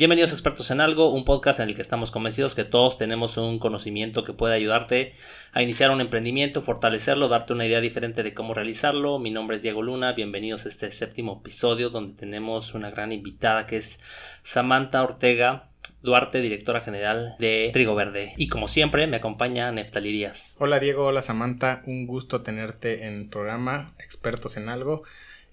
Bienvenidos a Expertos en Algo, un podcast en el que estamos convencidos que todos tenemos un conocimiento que puede ayudarte a iniciar un emprendimiento, fortalecerlo, darte una idea diferente de cómo realizarlo. Mi nombre es Diego Luna, bienvenidos a este séptimo episodio donde tenemos una gran invitada que es Samantha Ortega. Duarte, directora general de Trigo Verde. Y como siempre, me acompaña Neftali Díaz. Hola Diego, hola Samantha, un gusto tenerte en el programa Expertos en Algo.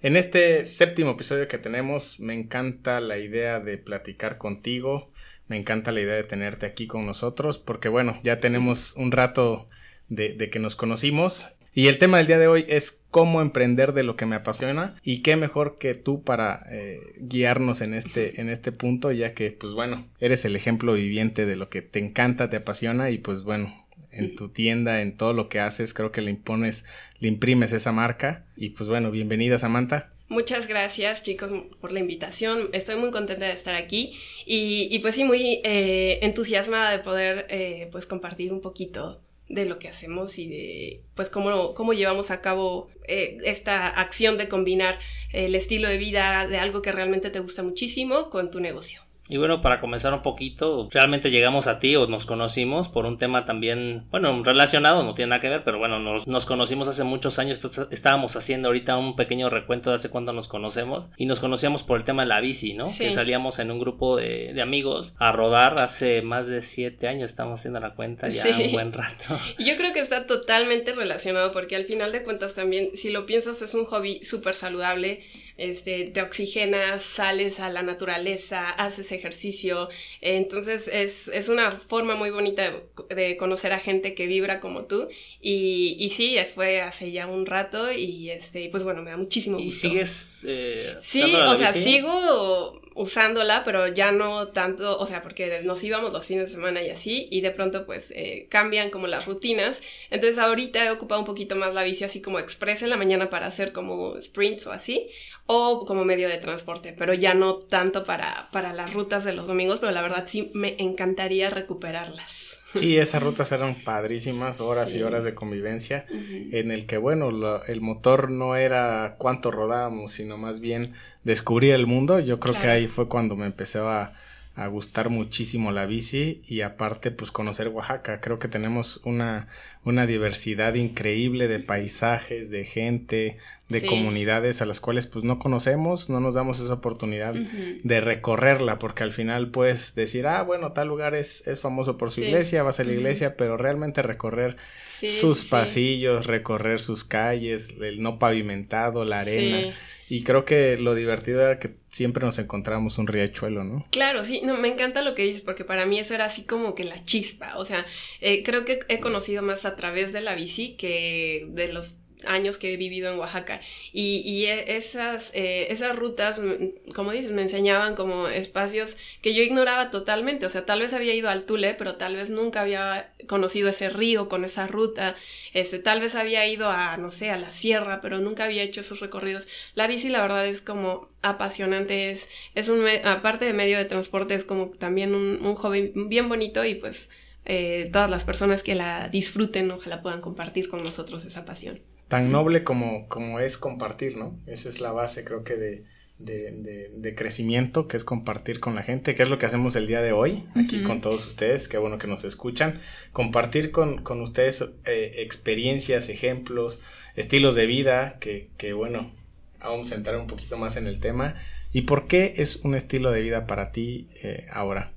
En este séptimo episodio que tenemos, me encanta la idea de platicar contigo, me encanta la idea de tenerte aquí con nosotros, porque bueno, ya tenemos un rato de, que nos conocimos. Y el tema del día de hoy es cómo emprender de lo que me apasiona y qué mejor que tú para eh, guiarnos en este, en este punto, ya que pues bueno, eres el ejemplo viviente de lo que te encanta, te apasiona y pues bueno, en tu tienda, en todo lo que haces, creo que le impones, le imprimes esa marca. Y pues bueno, bienvenida Samantha. Muchas gracias chicos por la invitación. Estoy muy contenta de estar aquí y, pues sí, muy eh, entusiasmada de poder eh, pues compartir un poquito de lo que hacemos y de pues cómo, cómo llevamos a cabo eh, esta acción de combinar el estilo de vida de algo que realmente te gusta muchísimo con tu negocio. Y bueno, para comenzar un poquito, realmente llegamos a ti o nos conocimos por un tema también, bueno, relacionado, no tiene nada que ver, pero bueno, nos, nos conocimos hace muchos años, estábamos haciendo ahorita un pequeño recuento de hace cuándo nos conocemos y nos conocíamos por el tema de la bici, ¿no? Que salíamos en un grupo de, de, amigos a rodar hace más de siete años, estamos haciendo la cuenta ya un buen rato. Yo creo que está totalmente relacionado porque al final de cuentas también, si lo piensas, es un hobby súper saludable este, te oxigenas, sales a la naturaleza, haces ejercicio. Entonces es, es una forma muy bonita de, conocer a gente que vibra como tú. Y, y sí, fue hace ya un rato y este, pues bueno, me da muchísimo gusto. ¿Y sigues? Eh, sí, o sea, sigo usándola, pero ya no tanto, o sea, porque nos íbamos los fines de semana y así, y de pronto pues eh, cambian como las rutinas. Entonces ahorita he ocupado un poquito más la bici así como express en la mañana para hacer como sprints o así, o como medio de transporte, pero ya no tanto para, para las rutas de los domingos, pero la verdad sí me encantaría recuperarlas. Sí, esas rutas eran padrísimas, horas y horas de convivencia, en el que, bueno, el motor no era cuánto rodábamos, sino más bien descubrir el mundo. Yo creo que ahí fue cuando me empecé a, a gustar muchísimo la bici y aparte pues conocer Oaxaca. Creo que tenemos una, una diversidad increíble de paisajes, de gente, de comunidades a las cuales pues no conocemos, no nos damos esa oportunidad de recorrerla porque al final puedes decir, ah, bueno, tal lugar es, es famoso por su iglesia, vas a la iglesia, pero realmente recorrer sus pasillos, recorrer sus calles, el no pavimentado, la arena y creo que lo divertido era que siempre nos encontramos un riachuelo, ¿no? Claro, sí, no, me encanta lo que dices, porque para mí eso era así como que la chispa. O sea, eh, creo que he conocido más a través de la bici que de los años que he vivido en Oaxaca. Y, y e, esas, eh, esas rutas, mm, como dices, me enseñaban como espacios que yo ignoraba totalmente. O sea, tal vez había ido al Tule, pero tal vez nunca había conocido ese río con esa ruta. Este, tal vez había ido a, no sé, a la sierra, pero nunca había hecho esos recorridos. La bici, la verdad, es como apasionante. Es, es un, aparte de medio de transporte, es como también un, un hobby bien bonito y pues... Eh, todas las personas que la disfruten, ojalá puedan compartir con nosotros esa pasión tan noble como, como es compartir, ¿no? Esa es la base, creo que de, de, de, crecimiento, que es compartir con la gente, que es lo que hacemos el día de hoy, aquí con todos ustedes, qué bueno que nos escuchan, compartir con, con ustedes eh, experiencias, ejemplos, estilos de vida, que, que, bueno, vamos a entrar un poquito más en el tema. ¿Y por qué es un estilo de vida para ti eh, ahora?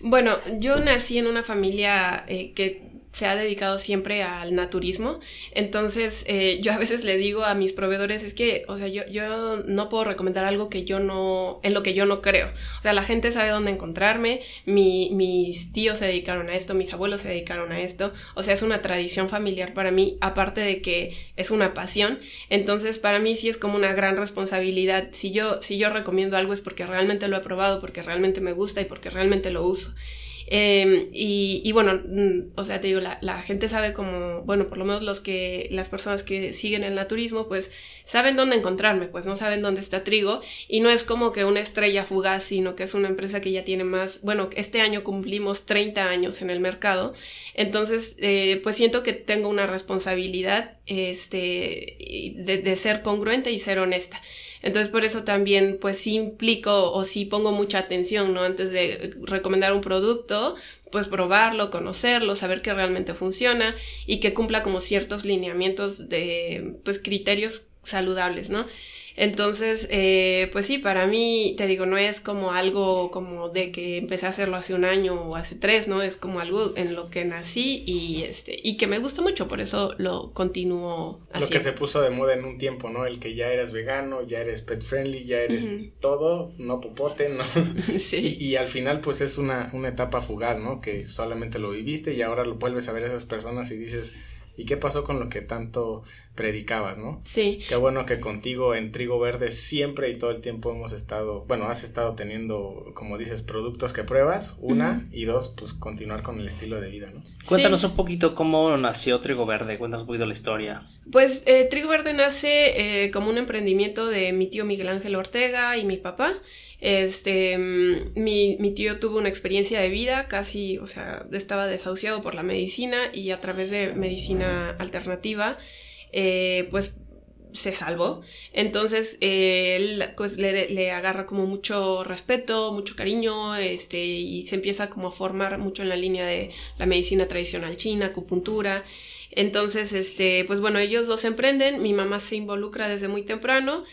Bueno, yo nací en una familia eh, que se ha dedicado siempre al naturismo. Entonces, eh, yo a veces le digo a mis proveedores, es que, o sea, yo, yo no puedo recomendar algo que yo no, en lo que yo no creo. O sea, la gente sabe dónde encontrarme, mi, mis tíos se dedicaron a esto, mis abuelos se dedicaron a esto. O sea, es una tradición familiar para mí, aparte de que es una pasión. Entonces, para mí sí es como una gran responsabilidad. Si yo, si yo recomiendo algo es porque realmente lo he probado, porque realmente me gusta y porque realmente lo uso. Em, y, bueno, mm, o sea, te digo, la, la, gente sabe como, bueno, por lo menos los que, las personas que siguen el naturismo, pues saben dónde encontrarme, pues no saben dónde está Trigo y no es como que una estrella fugaz, sino que es una empresa que ya tiene más, bueno, este año cumplimos 30 años en el mercado, entonces, eh, pues siento que tengo una responsabilidad este, de, de ser congruente y ser honesta. Entonces por eso también pues sí implico o sí pongo mucha atención, ¿no? Antes de recomendar un producto, pues probarlo, conocerlo, saber que realmente funciona y que cumpla como ciertos lineamientos de pues criterios saludables, ¿no? Entonces, eh, pues sí, para mí, te digo, no es como algo como de que empecé a hacerlo hace un año o hace tres, ¿no? Es como algo en lo que nací y, este, y que me gusta mucho, por eso lo continúo haciendo. Lo que se puso de moda en un tiempo, ¿no? El que ya eres vegano, ya eres pet friendly, ya eres todo, no popote, ¿no? sí. Y, al final, pues es una, una etapa fugaz, ¿no? Que solamente lo viviste y ahora lo vuelves a ver a esas personas y dices ¿Y qué pasó con lo que tanto predicabas, no? Sí. Qué bueno que contigo en Trigo Verde siempre y todo el tiempo hemos estado, bueno, has estado teniendo, como dices, productos que pruebas, una, y dos, pues continuar con el estilo de vida, ¿no? Cuéntanos un poquito cómo nació Trigo Verde, cuéntanos un poquito la historia. Pues eh, Trigo Verde nace eh, como un emprendimiento de mi tío Miguel Ángel Ortega y mi papá. Este, mm, mi, mi, tío tuvo una experiencia de vida, casi, o sea, estaba desahuciado por la medicina y a través de medicina alternativa, eh, pues se salvó. Entonces, eh, él pues le, le, agarra como mucho respeto, mucho cariño, este, y se empieza como a formar mucho en la línea de la medicina tradicional china, acupuntura. Entonces, este, pues bueno, ellos dos emprenden, mi mamá se involucra desde muy temprano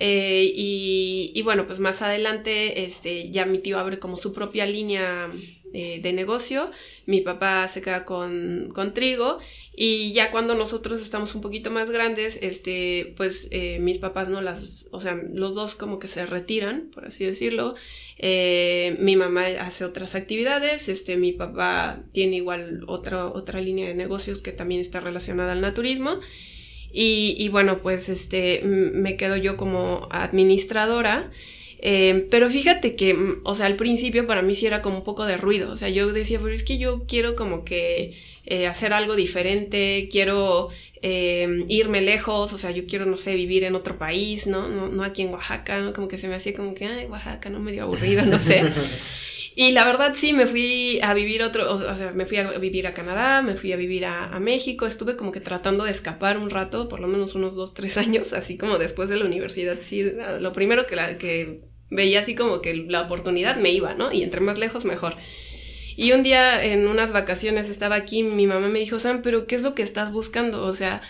eh, y, bueno, pues más adelante este, ya mi tío abre como su propia línea eh, de negocio, mi papá se queda con, con, trigo. Y ya cuando nosotros estamos un poquito más grandes, este, pues eh, mis papás no las, o sea, los dos como que se retiran, por así decirlo, mi mamá hace otras actividades, este, mi papá tiene igual otra, otra línea de negocios que también está relacionada al naturismo. Y, bueno, pues este, me quedo yo como administradora. Eh, pero fíjate que, o sea, al principio para mí sí era como un poco de ruido. O sea, yo decía, pero es que yo quiero como que eh, hacer algo diferente, quiero eh, irme lejos, o sea, yo quiero, no sé, vivir en otro país, ¿no? No, no aquí en Oaxaca, ¿no? Como que se me hacía como que, ay, Oaxaca, no medio aburrido, no sé. Y la verdad sí, me fui a vivir otro, o sea, me fui a vivir a Canadá, me fui a vivir a, México, estuve como que tratando de escapar un rato, por lo menos unos dos, tres años, así como después de la universidad, sí, lo primero que, la, que veía así como que la oportunidad me iba, ¿no? Y entre más lejos mejor. Y un día en unas vacaciones estaba aquí, mi mamá me dijo, Sam, pero ¿qué es lo que estás buscando? O sea,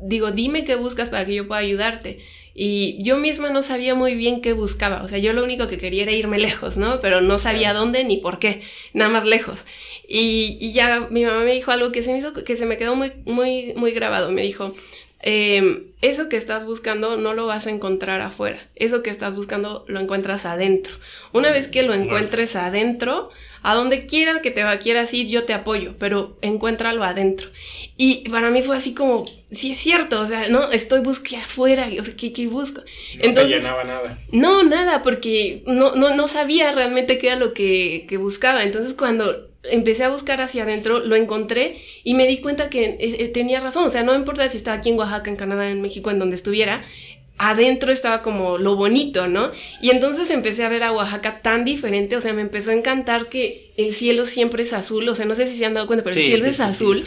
digo, dime qué buscas para que yo pueda ayudarte. Y yo misma no sabía muy bien qué buscaba. O sea, yo lo único que quería era irme lejos, ¿no? Pero no sabía dónde ni por qué, nada más lejos. Y, ya mi mamá me dijo algo que se me hizo, que se me quedó muy, muy, muy grabado. Me dijo, em, eso que estás buscando no lo vas a encontrar afuera. Eso que estás buscando lo encuentras adentro. Una vez que lo encuentres adentro, a donde quiera que te va, quieras ir, yo te apoyo, pero encuéntralo adentro. Y para mí fue así como, sí es cierto, o sea, no, estoy buscando afuera, o sea, ¿qué, busco? No Entonces, te llenaba nada. No, nada, porque no, no, no sabía realmente qué era lo que, que buscaba. Entonces cuando empecé a buscar hacia adentro, lo encontré y me di cuenta que eh, eh, tenía razón. O sea, no importa si estaba aquí en Oaxaca, en Canadá, en México, en donde estuviera, adentro estaba como lo bonito, ¿no? Y entonces empecé a ver a Oaxaca tan diferente, o sea, me empezó a encantar que el cielo siempre es azul, o sea, no sé si se han dado cuenta, pero el cielo es azul.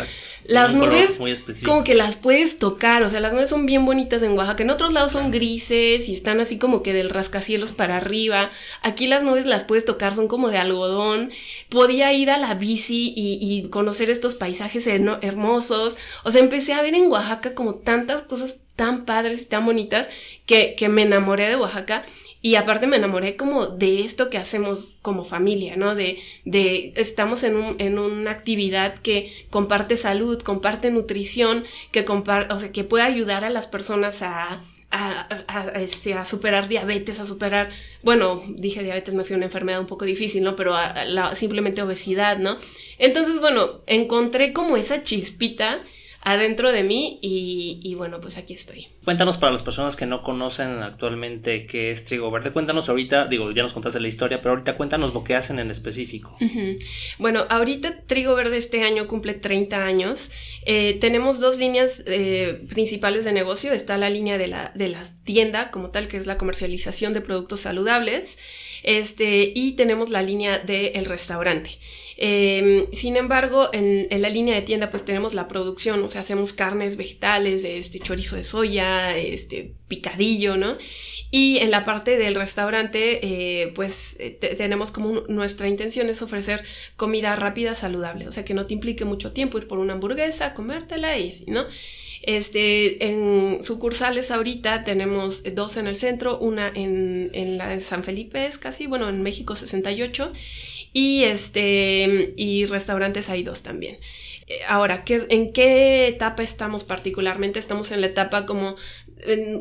las nubes como que las puedes tocar, o sea, las nubes son bien bonitas en Oaxaca, en otros lados son grises y están así como que del rascacielos para arriba, aquí las nubes las puedes tocar, son como de algodón, podía ir a la bici y, y conocer estos paisajes hermosos, o sea, empecé a ver en Oaxaca como tantas cosas tan padres y tan bonitas que, me enamoré de Oaxaca. Y aparte me enamoré como de esto que hacemos como familia, ¿no? De, de estamos en, un, en una actividad que comparte salud, comparte nutrición, que, o sea, que puede ayudar a las personas a, a, este, a superar diabetes, a superar, bueno, dije diabetes me fue una enfermedad un poco difícil, ¿no? Pero la, simplemente obesidad, ¿no? Entonces, bueno, encontré como esa chispita adentro de mí y, bueno, pues aquí estoy. Cuéntanos para las personas que no conocen actualmente qué es Trigo Verde. Cuéntanos ahorita, digo, ya nos contaste la historia, pero ahorita cuéntanos lo que hacen en específico. Bueno, ahorita Trigo Verde este año cumple 30 años. Eh, tenemos dos líneas eh, principales de negocio. Está la línea de la, de la tienda como tal, que es la comercialización de productos saludables. Este, y tenemos la línea del restaurante. Em, sin embargo, en, la línea de tienda pues tenemos la producción, o sea, hacemos carnes vegetales, este chorizo de soya, este picadillo, ¿no? Y en la parte del restaurante, eh, pues eh, tenemos como nuestra intención es ofrecer comida rápida, saludable, o sea, que no te implique mucho tiempo ir por una hamburguesa, comértela y así, ¿no? Este, en sucursales ahorita tenemos dos en el centro, una en, en la de San Felipe, es casi, bueno, en México 68, y este, y restaurantes hay dos también. Eh, ahora, ¿en qué etapa estamos particularmente? Estamos en la etapa como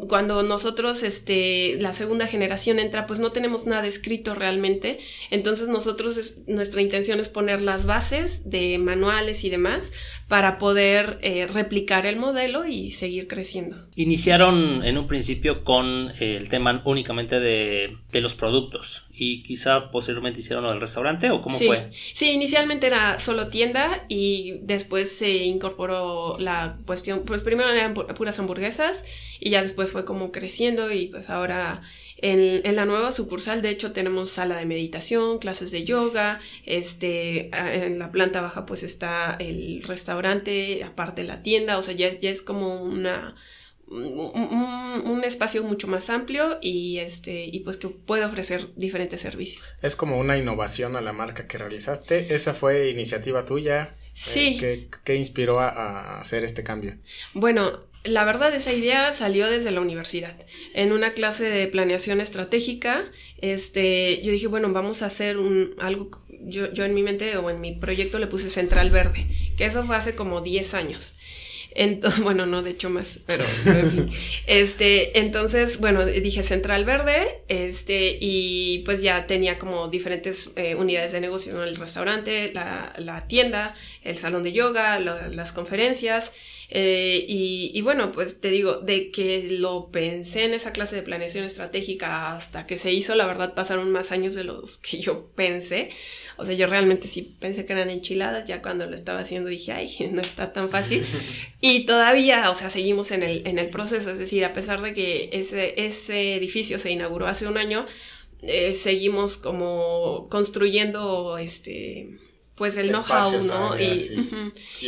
cuando nosotros, este, la segunda generación entra, pues no tenemos nada escrito realmente. Entonces nosotros, nuestra intención es poner las bases de manuales y demás para poder eh, replicar el modelo y seguir creciendo. Iniciaron en un principio con el tema únicamente de los productos y quizá posteriormente hicieron lo del restaurante o cómo fue? Sí, inicialmente era solo tienda y después se incorporó la cuestión, pues primero eran puras hamburguesas y ya después fue como creciendo y pues ahora en, en, la nueva sucursal de hecho tenemos sala de meditación, clases de yoga, este, en la planta baja pues está el restaurante, aparte la tienda, o sea, ya, ya es como una un, espacio mucho más amplio y este y pues que puede ofrecer diferentes servicios. Es como una innovación a la marca que realizaste. Esa fue iniciativa tuya. Sí. Eh, ¿qué, inspiró a, hacer este cambio? Bueno, la verdad esa idea salió desde la universidad. En una clase de planeación estratégica, este, yo dije, bueno, vamos a hacer un algo yo, yo en mi mente o en mi proyecto le puse Central Verde, que eso fue hace como 10 años. Entonces, bueno, no, de hecho más, pero, este, entonces, bueno, dije Central Verde, este, y pues ya tenía como diferentes eh, unidades de negocio, el restaurante, la, la, tienda, el salón de yoga, las conferencias, eh, y, y, bueno, pues te digo, de que lo pensé en esa clase de planeación estratégica hasta que se hizo, la verdad pasaron más años de los que yo pensé. O sea, yo realmente sí pensé que eran enchiladas, ya cuando lo estaba haciendo dije, ay, no está tan fácil. Y todavía, o sea, seguimos en el, en el proceso, es decir, a pesar de que ese, ese edificio se inauguró hace un año, eh, seguimos como construyendo este pues el know-how, ¿no?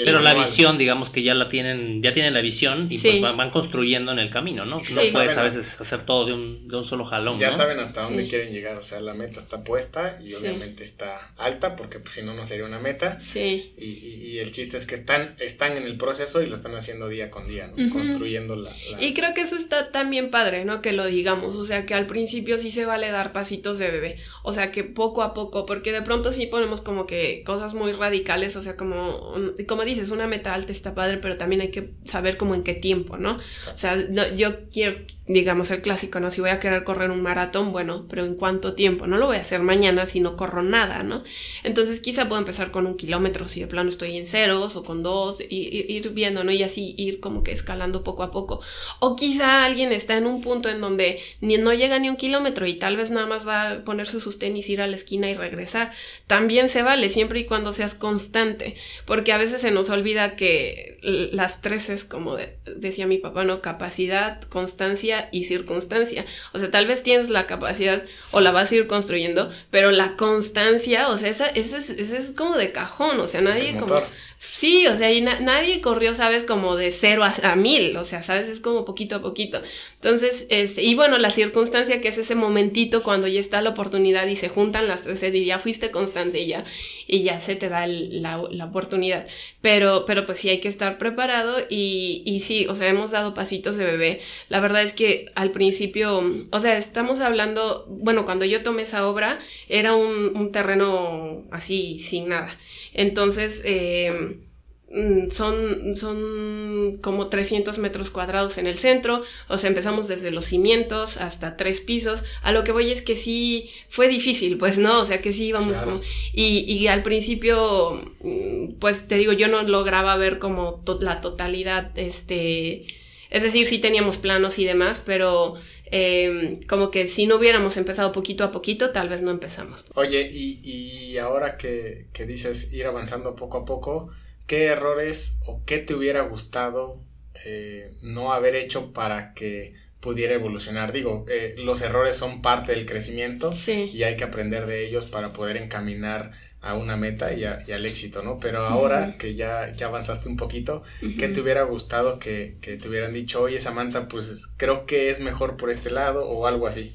Pero la visión, digamos que ya la tienen, ya tienen la visión y pues van, construyendo en el camino, ¿no? No puedes a veces hacer todo de un, de un solo jalón. Ya saben hasta dónde quieren llegar, o sea, la meta está puesta y obviamente está alta porque pues si no, no sería una meta. Sí. Y, y, el chiste es que están, están en el proceso y lo están haciendo día con día, ¿no? Construyendo la, Y creo que eso está también padre, ¿no? Que lo digamos, o sea, que al principio sí se vale dar pasitos de bebé, o sea, que poco a poco, porque de pronto sí ponemos como que cosas muy radicales, o sea, como, como dices, una meta alta está padre, pero también hay que saber como en qué tiempo, ¿no? O sea, yo quiero, digamos, el clásico, ¿no? Si voy a querer correr un maratón, bueno, pero ¿en cuánto tiempo? No lo voy a hacer mañana si no corro nada, ¿no? Entonces quizá puedo empezar con un kilómetro si de plano estoy en ceros o con dos, y, ir viendo, ¿no? Y así ir como que escalando poco a poco. O quizá alguien está en un punto en donde ni, no llega ni un kilómetro y tal vez nada más va a ponerse sus tenis, ir a la esquina y regresar. También se vale, siempre y cuando seas constante, porque a veces se nos olvida que las tres es como decía mi papá, ¿no? Capacidad, constancia y circunstancia. O sea, tal vez tienes la capacidad o la vas a ir construyendo, pero la constancia, o sea, esa, esa, es, es como de cajón, o sea, nadie como... Sí, o sea, y nadie corrió, ¿sabes? Como de cero a, mil, o sea, ¿sabes? Es como poquito a poquito. Entonces, este, y bueno, la circunstancia que es ese momentito cuando ya está la oportunidad y se juntan las tres y ya fuiste constante y ya, y ya se te da la, la, oportunidad. Pero, pero pues sí hay que estar preparado y, y sí, o sea, hemos dado pasitos de bebé. La verdad es que al principio, o sea, estamos hablando, bueno, cuando yo tomé esa obra, era un, un terreno así, sin nada. Entonces, eh, son, son como 300 metros cuadrados en el centro, o sea, empezamos desde los cimientos hasta tres pisos, a lo que voy es que sí fue difícil, pues no, o sea, que sí íbamos como, y, y, al principio, mm, pues te digo, yo no lograba ver como la totalidad, este, es decir, sí teníamos planos y demás, pero eh, como que si no hubiéramos empezado poquito a poquito, tal vez no empezamos. Oye, y, y ahora que, que, dices ir avanzando poco a poco, ¿qué errores o qué te hubiera gustado eh, no haber hecho para que pudiera evolucionar? Digo, eh, los errores son parte del crecimiento y hay que aprender de ellos para poder encaminar a una meta y, al éxito, ¿no? Pero ahora que ya, ya avanzaste un poquito, ¿qué te hubiera gustado que, que, te hubieran dicho, oye Samantha, pues creo que es mejor por este lado o algo así?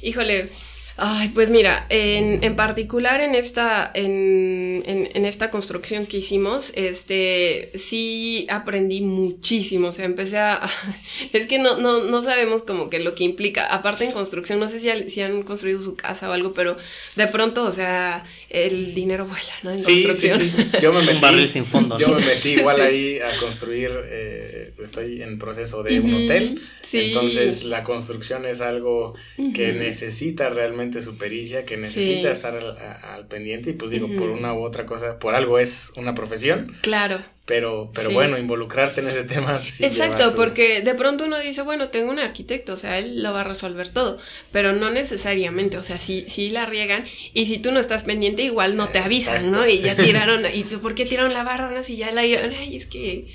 Híjole, Ay, pues mira, en, en particular en esta, en, en, esta construcción que hicimos, este, sí aprendí muchísimo, o sea, empecé a, es que no, no, no sabemos como que lo que implica, aparte en construcción, no sé si, si han construido su casa o algo, pero de pronto, o sea, el dinero vuela, ¿no? En sí, construcción. sí, sí, yo me metí, sin fondo, yo me metí igual ahí a construir, eh, estoy en proceso de un hotel, entonces la construcción es algo que necesita realmente su pericia, que necesita estar al, pendiente y pues digo, por una u otra cosa, por algo es una profesión. Claro. Pero, pero bueno, involucrarte en ese tema sí Exacto, porque de pronto uno dice, bueno, tengo un arquitecto, o sea, él lo va a resolver todo, pero no necesariamente, o sea, si sí la riegan y si tú no estás pendiente, igual no te avisan, ¿no? Y ya tiraron, y ¿por qué tiraron la barra? Si ya la ay, es que,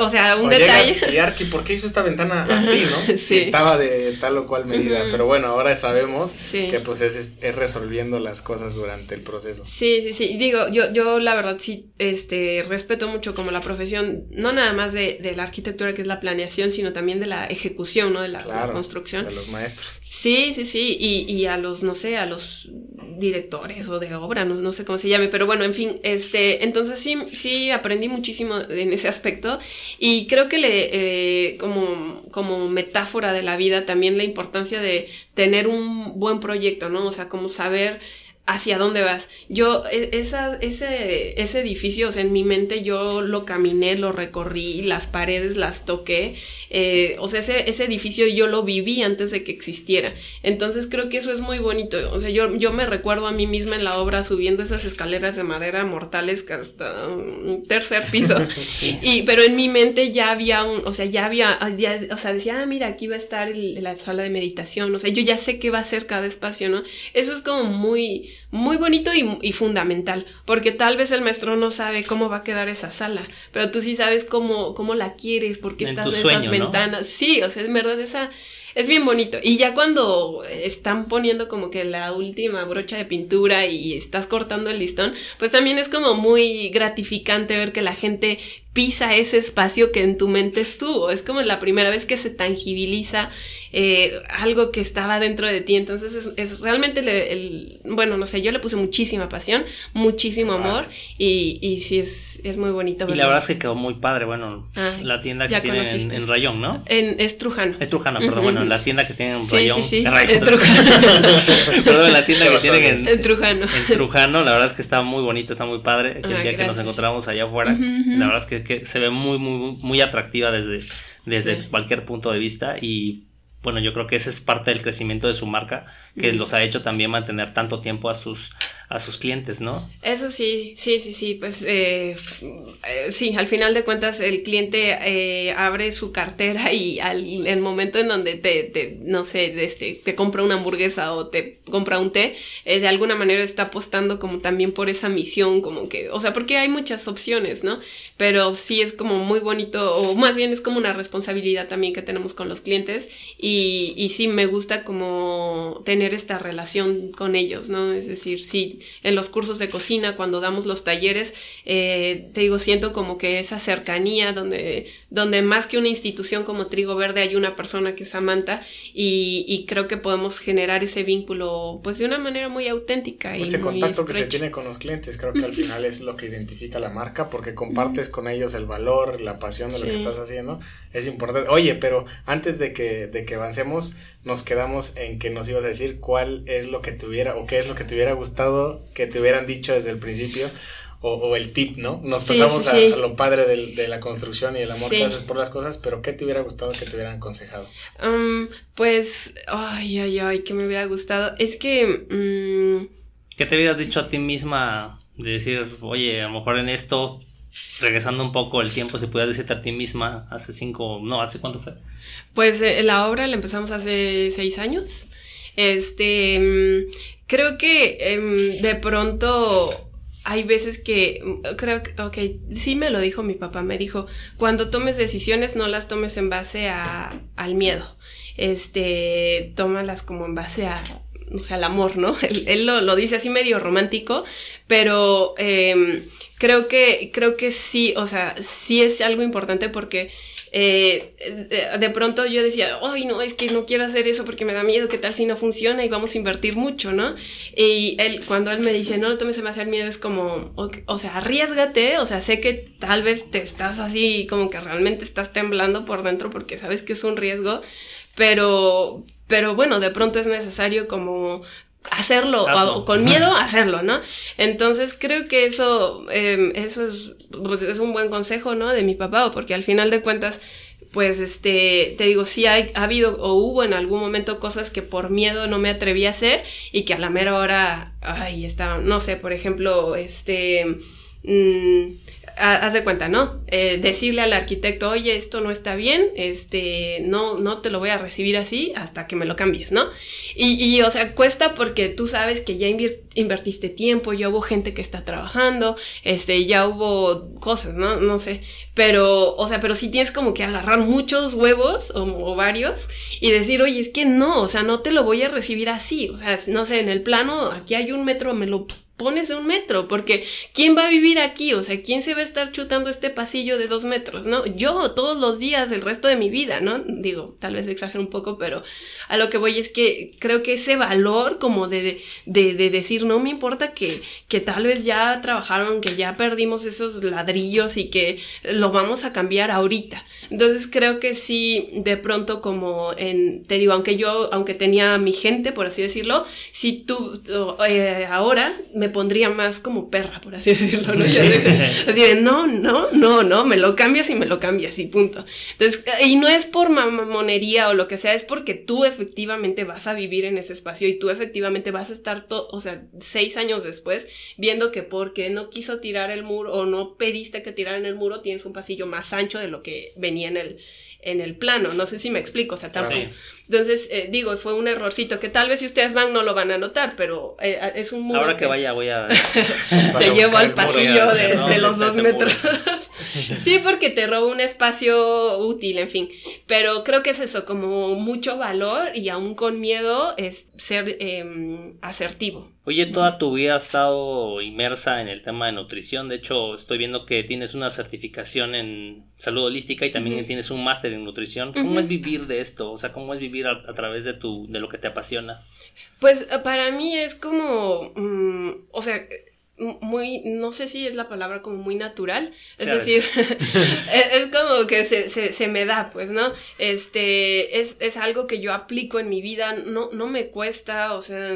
o sea, un detalle. y Arqui, ¿por qué hizo esta ventana así, no? Sí. estaba de tal o cual medida, pero bueno, ahora sabemos que pues es, es, resolviendo las cosas durante el proceso. Sí, sí, sí, digo, yo, yo la verdad sí, este, respeto mucho como la profesión, no nada más de, de, la arquitectura, que es la planeación, sino también de la ejecución, ¿no? De la, construcción. De los maestros. Sí, sí, sí, y, y, a los, no sé, a los directores o de obra, no, no, sé cómo se llame, pero bueno, en fin, este, entonces sí, sí aprendí muchísimo en ese aspecto y creo que le, eh, como, como metáfora de la vida, también la importancia de tener un buen proyecto, ¿no? O sea, como saber hacia dónde vas. Yo, e, esa, ese, ese edificio, o sea, en mi mente yo lo caminé, lo recorrí, las paredes las toqué, eh, o sea, ese, ese edificio yo lo viví antes de que existiera. Entonces creo que eso es muy bonito. O sea, yo, yo me recuerdo a mí misma en la obra subiendo esas escaleras de madera mortales hasta un tercer piso. y, pero en mi mente ya había un, o sea, ya había, ya, o sea, decía, ah, mira, aquí va a estar la sala de meditación. O sea, yo ya sé qué va a ser cada espacio, ¿no? Eso es como muy muy bonito y, fundamental, porque tal vez el maestro no sabe cómo va a quedar esa sala, pero tú sí sabes cómo, cómo la quieres, porque estás en esas ventanas. Sí, o sea, es verdad, esa es bien bonito. Y ya cuando están poniendo como que la última brocha de pintura y estás cortando el listón, pues también es como muy gratificante ver que la gente pisa ese espacio que en tu mente estuvo. Es como la primera vez que se tangibiliza eh, algo que estaba dentro de ti. Entonces es, realmente el, bueno, no sé, yo le puse muchísima pasión, muchísimo amor y, y sí es, es muy bonito. Y la verdad es que quedó muy padre, bueno, ah, la tienda que tienen en, en, Rayón, ¿no? En, es Trujano. Es Trujano, perdón, bueno, la tienda que tienen en Rayón. Sí, sí, en Trujano. perdón, la tienda que tienen en, en, Trujano. En Trujano, la verdad es que está muy bonita, está muy padre. El ah, día que nos encontramos allá afuera, la verdad es que que se ve muy, muy, muy atractiva desde, desde cualquier punto de vista y bueno, yo creo que ese es parte del crecimiento de su marca, que los ha hecho también mantener tanto tiempo a sus, a sus clientes, ¿no? Eso sí, sí, sí, sí, pues eh, eh, sí, al final de cuentas el cliente eh, abre su cartera y al momento en donde te, te, no sé, este, te compra una hamburguesa o te compra un té, de alguna manera está apostando como también por esa misión, como que, o sea, porque hay muchas opciones, ¿no? Pero sí es como muy bonito, o más bien es como una responsabilidad también que tenemos con los clientes y, y sí me gusta como tener esta relación con ellos, ¿no? Es decir, sí, en los cursos de cocina, cuando damos los talleres, eh, te digo, siento como que esa cercanía donde, donde más que una institución como Trigo Verde hay una persona que es Samantha y, y creo que podemos generar ese vínculo pues de una manera muy auténtica. ese contacto que se tiene con los clientes, creo que al final es lo que identifica la marca porque compartes con ellos el valor, la pasión de lo que estás haciendo, es importante. Oye, pero antes de que, de que avancemos, nos quedamos en que nos ibas a decir cuál es lo que te hubiera o qué es lo que te hubiera gustado que te hubieran dicho desde el principio o, el tip, ¿no? Nos pasamos a, lo padre de la construcción y el amor que haces por las cosas, pero ¿qué te hubiera gustado que te hubieran aconsejado? Um, pues, ay, ay, ay, que me hubiera gustado. Es que... Um... ¿Qué te hubieras dicho a ti misma de decir, oye, a lo mejor en esto regresando un poco el tiempo, si pudieras decirte a ti misma hace cinco, no, ¿hace cuánto fue? Pues eh, la obra la empezamos hace seis años. Este, mm, creo que em, de pronto hay veces que, mm, creo que, ok, sí me lo dijo mi papá, me dijo, cuando tomes decisiones no las tomes en base a, al miedo, este, tómalas como en base a o sea, el amor, ¿no? Él, lo, dice así medio romántico, pero em, creo, que, creo que sí, o sea, sí es algo importante porque eh, de, pronto yo decía, ay, no, es que no quiero hacer eso porque me da miedo, ¿qué tal si no funciona y vamos a invertir mucho, ¿no? Y él, cuando él me dice, no, no tomes demasiado miedo, es como, o, sea, arriesgate, o sea, sé que tal vez te estás así, como que realmente estás temblando por dentro porque sabes que es un riesgo, pero, pero bueno, de pronto es necesario como hacerlo o, con miedo hacerlo, ¿no? Entonces creo que eso, em, eso es, pues, es, un buen consejo, ¿no? De mi papá, porque al final de cuentas, pues este, te digo, sí ha habido o hubo en algún momento cosas que por miedo no me atreví a hacer y que a la mera hora, ay, está, no sé, por ejemplo, este... Mmm, haz de cuenta, ¿no? Eh, decirle al arquitecto, oye, esto no está bien, este, no, no te lo voy a recibir así hasta que me lo cambies, ¿no? Y, y o sea, cuesta porque tú sabes que ya invertiste tiempo, ya hubo gente que está trabajando, este, ya hubo cosas, ¿no? No sé, pero, o sea, pero sí tienes como que agarrar muchos huevos o, o varios y decir, oye, es que no, o sea, no te lo voy a recibir así, o sea, no sé, en el plano, aquí hay un metro, me lo pones un metro, porque ¿quién va a vivir aquí? O sea, ¿quién se va a estar chutando este pasillo de dos metros? ¿No? Yo todos los días, el resto de mi vida, ¿no? Digo, tal vez exagero un poco, pero a lo que voy es que creo que ese valor como de, de, de decir, no me importa que, que tal vez ya trabajaron, que ya perdimos esos ladrillos y que lo vamos a cambiar ahorita. Entonces creo que sí, de pronto como en, te digo, aunque yo, aunque tenía mi gente, por así decirlo, si tú eh, ahora me pondría más como perra, por así decirlo, ¿no? así de, no, no, no, no, me lo cambias y me lo cambias y punto. Entonces, y no es por mamonería o lo que sea, es porque tú efectivamente vas a vivir en ese espacio y tú efectivamente vas a estar, o sea, seis años después, viendo que porque no quiso tirar el muro o no pediste que tiraran el muro, tienes un pasillo más ancho de lo que venía en el, en el plano. No sé si me explico, o sea, tampoco. Entonces, eh, digo, fue un errorcito que tal vez si ustedes van no lo van a notar, pero eh, es un muro. Ahora que, vaya, voy a. te llevo al pasillo de, los dos metros. sí, porque te robo un espacio útil, en fin. Pero creo que es eso, como mucho valor y aún con miedo es ser em, asertivo. Oye, toda tu vida has estado inmersa en el tema de nutrición. De hecho, estoy viendo que tienes una certificación en salud holística y también tienes un máster en nutrición. ¿Cómo es vivir de esto? O sea, ¿cómo es vivir a, través de tu, de lo que te apasiona? Pues eh, para mí es como, mm, o sea, muy, no sé si es la palabra como muy natural, es decir, es, como que se, se, me da, pues, ¿no? Este, es, es, algo que yo aplico en mi vida, no, no me cuesta, o sea,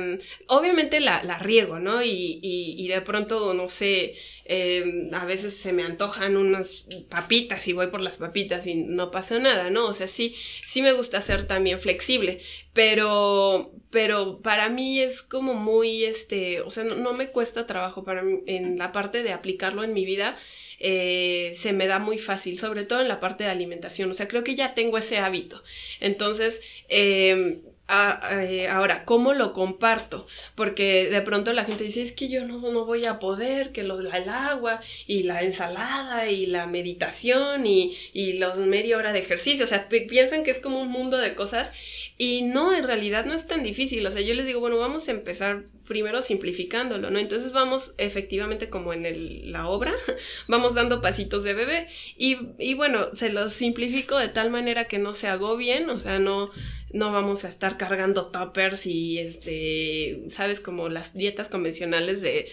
obviamente la, la riego, ¿no? Y, y, y de pronto, no sé, eh, a veces se me antojan unas papitas y voy por las papitas y no pasa nada, ¿no? O sea, sí, sí me gusta ser también flexible, pero, pero para mí es como muy, este, o sea, no, me cuesta trabajo para mí, en la parte de aplicarlo en mi vida. Eh, se me da muy fácil, sobre todo en la parte de alimentación. O sea, creo que ya tengo ese hábito. Entonces, eh, eh, ahora, ¿cómo lo comparto? Porque de pronto la gente dice, es que yo no, no voy a poder, que lo, el agua y la ensalada y la meditación y, y los media hora de ejercicio, o sea, piensan que es como un mundo de cosas y no, en realidad no es tan difícil, o sea, yo les digo, bueno, vamos a empezar primero simplificándolo, ¿no? Entonces vamos efectivamente como en la obra, vamos dando pasitos de bebé y, bueno, se los simplifico de tal manera que no se agobien, o sea, no no vamos a estar cargando toppers y este, sabes, como las dietas convencionales de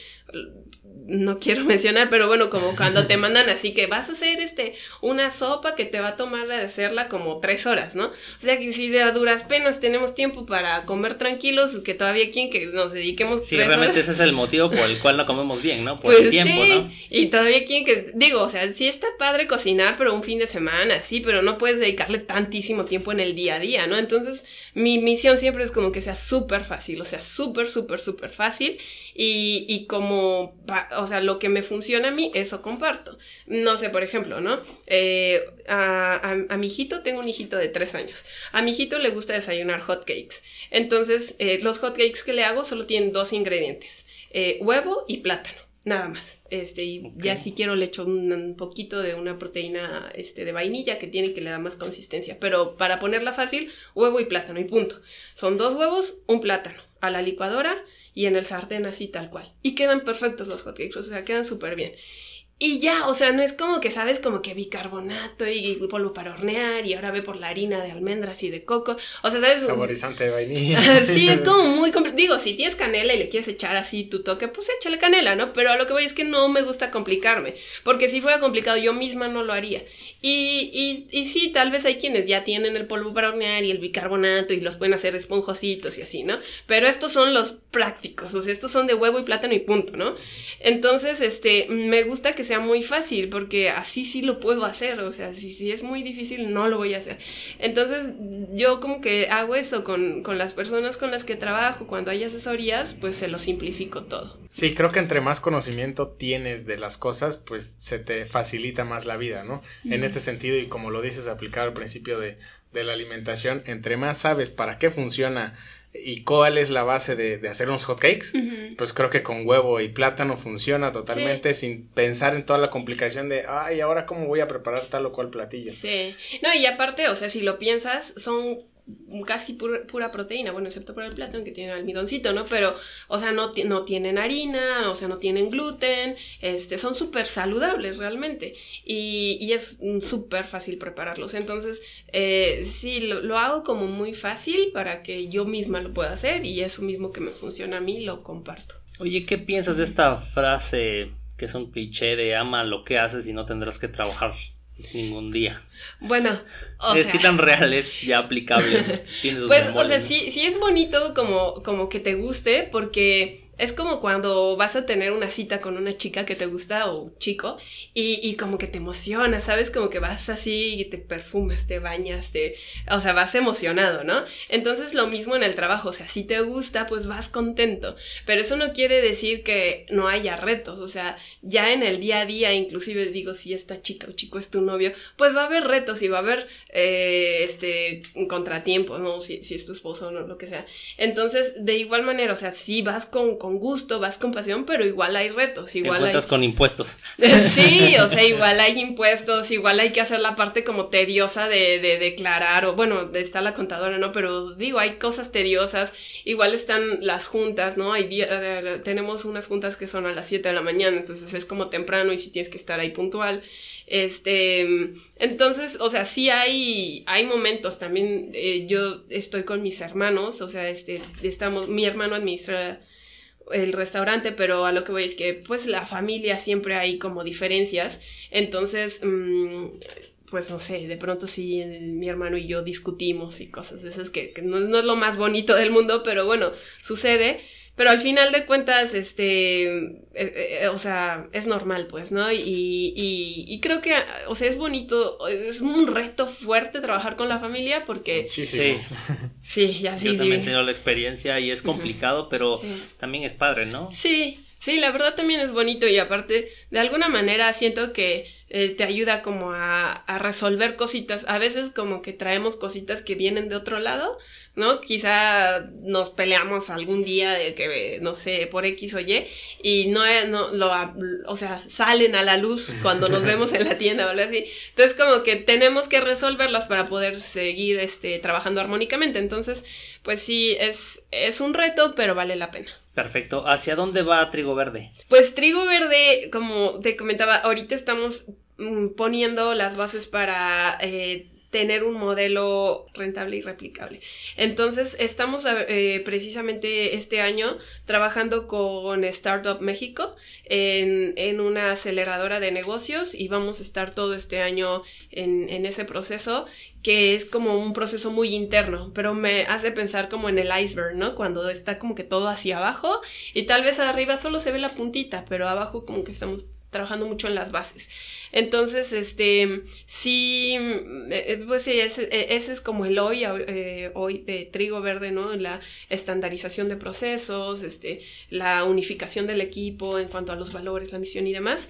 no quiero mencionar, pero bueno, como cuando te mandan así que vas a hacer este una sopa que te va a tomar de hacerla como tres horas, ¿no? O sea que si de duras penas tenemos tiempo para comer tranquilos, que todavía quien que nos dediquemos Sí, realmente ese es el motivo por el cual no comemos bien, ¿no? Por el pues tiempo, ¿no? Y todavía quien que, digo, o sea, sí está padre cocinar, pero un fin de semana, sí, pero no puedes dedicarle tantísimo tiempo en el día a día, ¿no? Entonces, mi misión siempre es como que sea súper fácil, o sea, súper, súper, súper fácil y, y como o sea, lo que me funciona a mí, eso comparto. No sé, por ejemplo, ¿no? Eh, a, mi hijito, tengo un hijito de tres años. A mi hijito le gusta desayunar hot cakes. Entonces, eh, los hot cakes que le hago solo tienen dos ingredientes, eh, huevo y plátano. Nada más. Este, y ya si quiero le echo un, poquito de una proteína este, de vainilla que tiene que le da más consistencia. Pero para ponerla fácil, huevo y plátano y punto. Son dos huevos, un plátano a la licuadora y en el sartén así tal cual. Y quedan perfectos los hotcakes, o sea, quedan súper bien. Y ya, o sea, no es como que, ¿sabes? Como que bicarbonato y polvo para hornear y ahora ve por la harina de almendras y de coco. O sea, ¿sabes? Saborizante de vainilla. sí, es como muy complicado. Digo, si tienes canela y le quieres echar así tu toque, pues échale canela, ¿no? Pero a lo que voy es que no me gusta complicarme. Porque si fuera complicado, yo misma no lo haría. Y, y, y sí, tal vez hay quienes ya tienen el polvo para hornear y el bicarbonato y los pueden hacer esponjositos y así, ¿no? Pero estos son los prácticos, o sea, estos son de huevo y plátano y punto, ¿no? Entonces, este, me gusta que sea muy fácil porque así sí lo puedo hacer, o sea, si, si es muy difícil no lo voy a hacer. Entonces, yo como que hago eso con, con las personas con las que trabajo, cuando hay asesorías, pues se lo simplifico todo. Sí, creo que entre más conocimiento tienes de las cosas, pues se te facilita más la vida, ¿no? En este sentido, y como lo dices, aplicado al principio de, de la alimentación, entre más sabes para qué funciona y cuál es la base de, de hacer unos hotcakes, pues creo que con huevo y plátano funciona totalmente sin pensar en toda la complicación de, ay, ahora cómo voy a preparar tal o cual platillo. Sí, no, y aparte, o sea, si lo piensas, son casi pura, proteína, bueno, excepto por el plátano que tiene almidoncito, ¿no? Pero, o sea, no, no tienen harina, o sea, no tienen gluten, este, son súper saludables realmente y, y es súper fácil prepararlos. Entonces, eh, sí, lo, lo, hago como muy fácil para que yo misma lo pueda hacer y eso mismo que me funciona a mí lo comparto. Oye, ¿qué piensas de esta frase que es un cliché de ama lo que haces y no tendrás que trabajar ningún día. Bueno, o es que tan real es ya aplicable. bueno, o sea, sí, sí es bonito como, como que te guste porque es como cuando vas a tener una cita con una chica que te gusta o chico y, y, como que te emociona, ¿sabes? Como que vas así y te perfumas, te bañas, te... O sea, vas emocionado, ¿no? Entonces lo mismo en el trabajo, o sea, si te gusta, pues vas contento. Pero eso no quiere decir que no haya retos, o sea, ya en el día a día, inclusive digo, si esta chica o chico es tu novio, pues va a haber retos y va a haber, eh, este, contratiempos, ¿no? Si, si es tu esposo o no, lo que sea. Entonces, de igual manera, o sea, si vas con con gusto, vas con pasión, pero igual hay retos, igual Te encuentras con impuestos. Sí, o sea, igual hay impuestos, igual hay que hacer la parte como tediosa de, de declarar, o bueno, está la contadora, ¿no? Pero digo, hay cosas tediosas, igual están las juntas, ¿no? Hay días, eh, tenemos unas juntas que son a las 7 de la mañana, entonces es como temprano y si tienes que estar ahí puntual. Este, entonces, o sea, sí hay, hay momentos también, eh, yo estoy con mis hermanos, o sea, este, estamos, mi hermano administra el restaurante, pero a lo que voy es que pues la familia siempre hay como diferencias, entonces mm, pues no sé, de pronto sí mi hermano y yo discutimos y cosas de esas que, no, no, es lo más bonito del mundo, pero bueno, sucede. Pero al final de cuentas, este, eh, eh, o sea, es normal, pues, ¿no? Y, y, y, creo que, o sea, es bonito, es un reto fuerte trabajar con la familia porque... Sí, sí. Sí, ya sí. Yo también he tenido la experiencia y es complicado, pero también es padre, ¿no? Sí, sí, la verdad también es bonito y aparte, de alguna manera siento que eh, te ayuda como a, resolver cositas. A veces como que traemos cositas que vienen de otro lado, ¿no? Quizá nos peleamos algún día de que, no sé, por X o Y, y no, no lo, o sea, salen a la luz cuando nos vemos en la tienda, ¿vale? Así. Entonces como que tenemos que resolverlas para poder seguir, este, trabajando armónicamente. Entonces, pues sí, es, es un reto, pero vale la pena. Perfecto. ¿Hacia dónde va Trigo Verde? Pues Trigo Verde, como te comentaba, ahorita estamos Mm, poniendo las bases para eh, tener un modelo rentable y replicable. Entonces, estamos eh, precisamente este año trabajando con Startup México en, una aceleradora de negocios y vamos a estar todo este año en, en, ese proceso que es como un proceso muy interno, pero me hace pensar como en el iceberg, ¿no? Cuando está como que todo hacia abajo y tal vez arriba solo se ve la puntita, pero abajo como que estamos trabajando mucho en las bases. Entonces, este, sí, eh, pues sí, ese, e, ese es como el hoy, eh, hoy de trigo verde, ¿no? La estandarización de procesos, este, la unificación del equipo en cuanto a los valores, la misión y demás.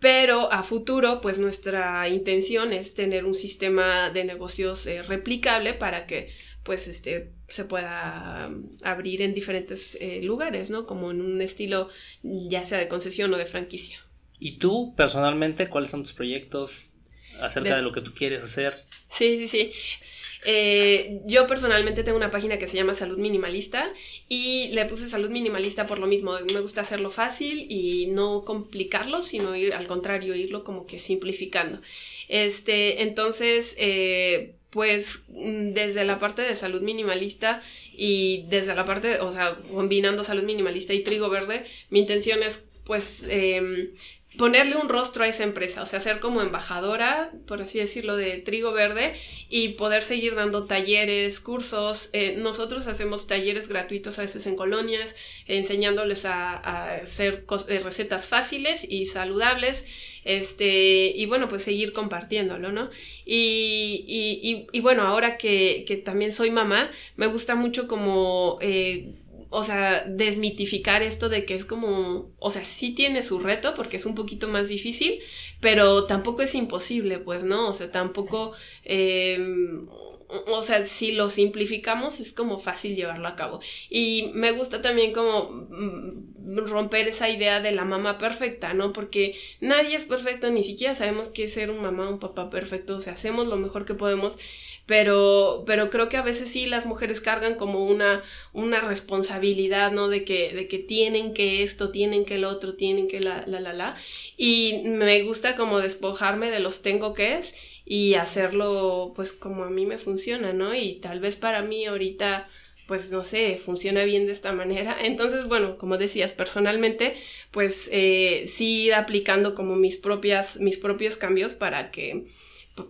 Pero a futuro, pues nuestra intención es tener un sistema de negocios eh, replicable para que pues este se pueda abrir en diferentes lugares, ¿no? Como en un estilo ya sea de concesión o de franquicia. ¿Y tú, personalmente, cuáles son tus proyectos? acerca de, lo que tú quieres hacer. Sí, sí, sí. Eh, yo personalmente tengo una página que se llama Salud Minimalista y le puse Salud Minimalista por lo mismo. Me gusta hacerlo fácil y no complicarlo, sino ir al contrario, irlo como que simplificando. Este, entonces, eh, pues mm, desde la parte de salud minimalista y desde la parte, o sea, combinando salud minimalista y trigo verde, mi intención es pues eh, ponerle un rostro a esa empresa, o sea, ser como embajadora, por así decirlo, de Trigo Verde y poder seguir dando talleres, cursos. Eh, nosotros hacemos talleres gratuitos a veces en colonias, enseñándoles a, hacer eh, recetas fáciles y saludables, este, y bueno, pues seguir compartiéndolo, ¿no? Y, y, bueno, ahora que, que, también soy mamá, me gusta mucho como... Eh, o sea, desmitificar esto de que es como, o sea, sí tiene su reto porque es un poquito más difícil, pero tampoco es imposible, pues, ¿no? O sea, tampoco, em, o sea, si lo simplificamos es como fácil llevarlo a cabo. Y me gusta también como mm, romper esa idea de la mamá perfecta, ¿no? Porque nadie es perfecto, ni siquiera sabemos qué es ser un mamá, un papá perfecto, o sea, hacemos lo mejor que podemos pero, pero creo que a veces sí las mujeres cargan como una, una responsabilidad, ¿no? De que, de que tienen que esto, tienen que el otro, tienen que la, la, la, la. Y me gusta como despojarme de los tengo que es y hacerlo pues como a mí me funciona, ¿no? Y tal vez para mí ahorita pues no sé, funciona bien de esta manera. Entonces, bueno, como decías, personalmente, pues eh, sí ir aplicando como mis propias, mis propios cambios para que,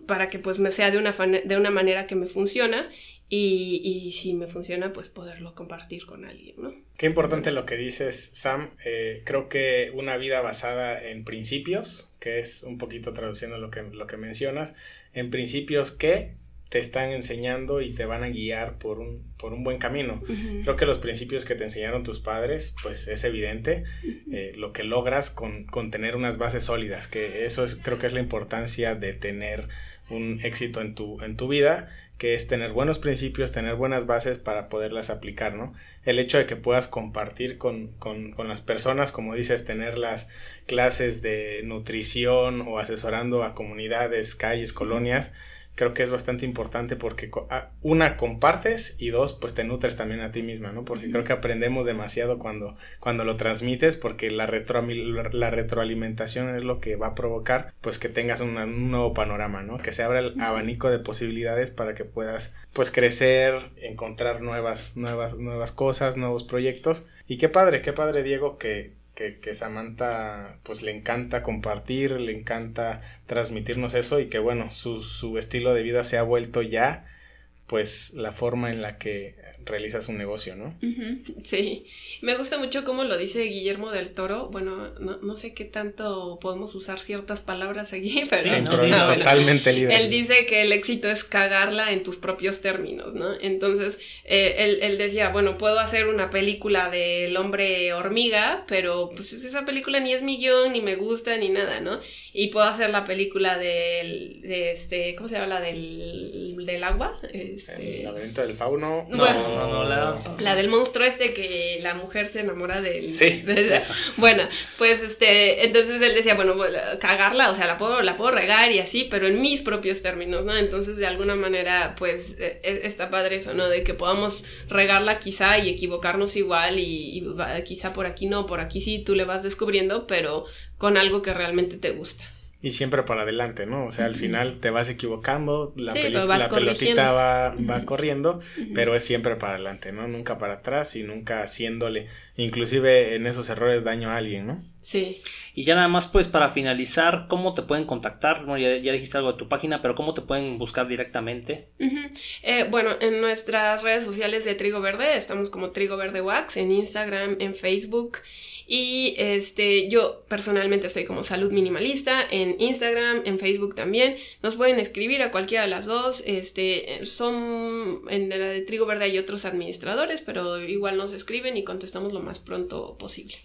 para que pues me sea de una, de una manera que me funciona y, y, si me funciona pues poderlo compartir con alguien. Qué importante lo que dices, Sam. Eh, creo que una vida basada en principios, que es un poquito traduciendo lo que, lo que mencionas, en principios que te están enseñando y te van a guiar por un, por un buen camino. Creo que los principios que te enseñaron tus padres, pues es evidente eh, lo que logras con, con, tener unas bases sólidas, que eso es, creo que es la importancia de tener un éxito en tu, en tu vida, que es tener buenos principios, tener buenas bases para poderlas aplicar, ¿no? El hecho de que puedas compartir con, con, con las personas, como dices, tener las clases de nutrición o asesorando a comunidades, calles, colonias, creo que es bastante importante porque ah, una compartes y dos pues te nutres también a ti misma, ¿no? Porque creo que aprendemos demasiado cuando, cuando lo transmites porque la, la retroalimentación es lo que va a provocar pues que tengas un nuevo panorama, ¿no? Que se abra el abanico de posibilidades para que puedas pues crecer, encontrar nuevas, nuevas, nuevas cosas, nuevos proyectos y qué padre, qué padre Diego que que, que, Samantha pues le encanta compartir, le encanta transmitirnos eso y que bueno, su, su estilo de vida se ha vuelto ya pues la forma en la que realizas un negocio, ¿no? Sí, me gusta mucho cómo lo dice Guillermo del Toro. Bueno, no, sé qué tanto podemos usar ciertas palabras aquí, pero sí, totalmente libre. Él dice que el éxito es cagarla en tus propios términos, ¿no? Entonces, eh, él, decía, bueno, puedo hacer una película del hombre hormiga, pero pues esa película ni es mi guion, ni me gusta, ni nada, ¿no? Y puedo hacer la película del, de este, ¿cómo se llama? La del, del agua. Este... El del fauno. Bueno, la... del monstruo este que la mujer se enamora del... Sí. bueno, pues este, entonces él decía, bueno, cagarla, o sea, la puedo, la puedo regar y así, pero en mis propios términos, ¿no? Entonces, de alguna manera, pues e, e, está padre eso, ¿no? De que podamos regarla quizá y equivocarnos igual y, y quizá por aquí no, por aquí sí, tú le vas descubriendo, pero con algo que realmente te gusta y siempre para adelante, ¿no? O sea, al final te vas equivocando, la, la pelotita va, va corriendo, pero es siempre para adelante, ¿no? Nunca para atrás y nunca haciéndole, inclusive en esos errores daño a alguien, ¿no? Sí. Y ya nada más, pues para finalizar, ¿cómo te pueden contactar? ya, dijiste algo de tu página, pero ¿cómo te pueden buscar directamente? Eh, bueno, en nuestras redes sociales de Trigo Verde, estamos como Trigo Verde Wax, en Instagram, en Facebook. Y este, yo personalmente estoy como Salud Minimalista en Instagram, en Facebook también. Nos pueden escribir a cualquiera de las dos. Este, son en la de Trigo Verde hay otros administradores, pero igual nos escriben y contestamos lo más pronto posible.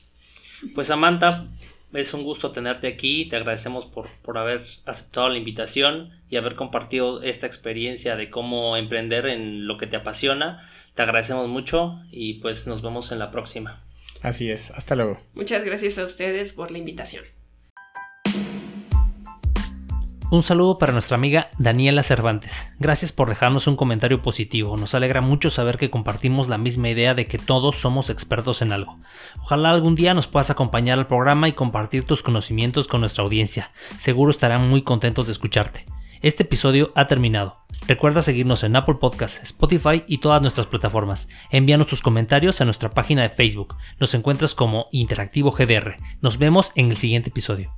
Pues Samantha, es un gusto tenerte aquí. Te agradecemos por, por haber aceptado la invitación y haber compartido esta experiencia de cómo emprender en lo que te apasiona. Te agradecemos mucho y pues nos vemos en la próxima. Así es, hasta luego. Muchas gracias a ustedes por la invitación. Un saludo para nuestra amiga Daniela Cervantes. Gracias por dejarnos un comentario positivo. Nos alegra mucho saber que compartimos la misma idea de que todos somos expertos en algo. Ojalá algún día nos puedas acompañar al programa y compartir tus conocimientos con nuestra audiencia. Seguro estarán muy contentos de escucharte. Este episodio ha terminado. Recuerda seguirnos en Apple Podcasts, Spotify y todas nuestras plataformas. Envíanos tus comentarios a nuestra página de Facebook. Nos encuentras como Interactivo GDR. Nos vemos en el siguiente episodio.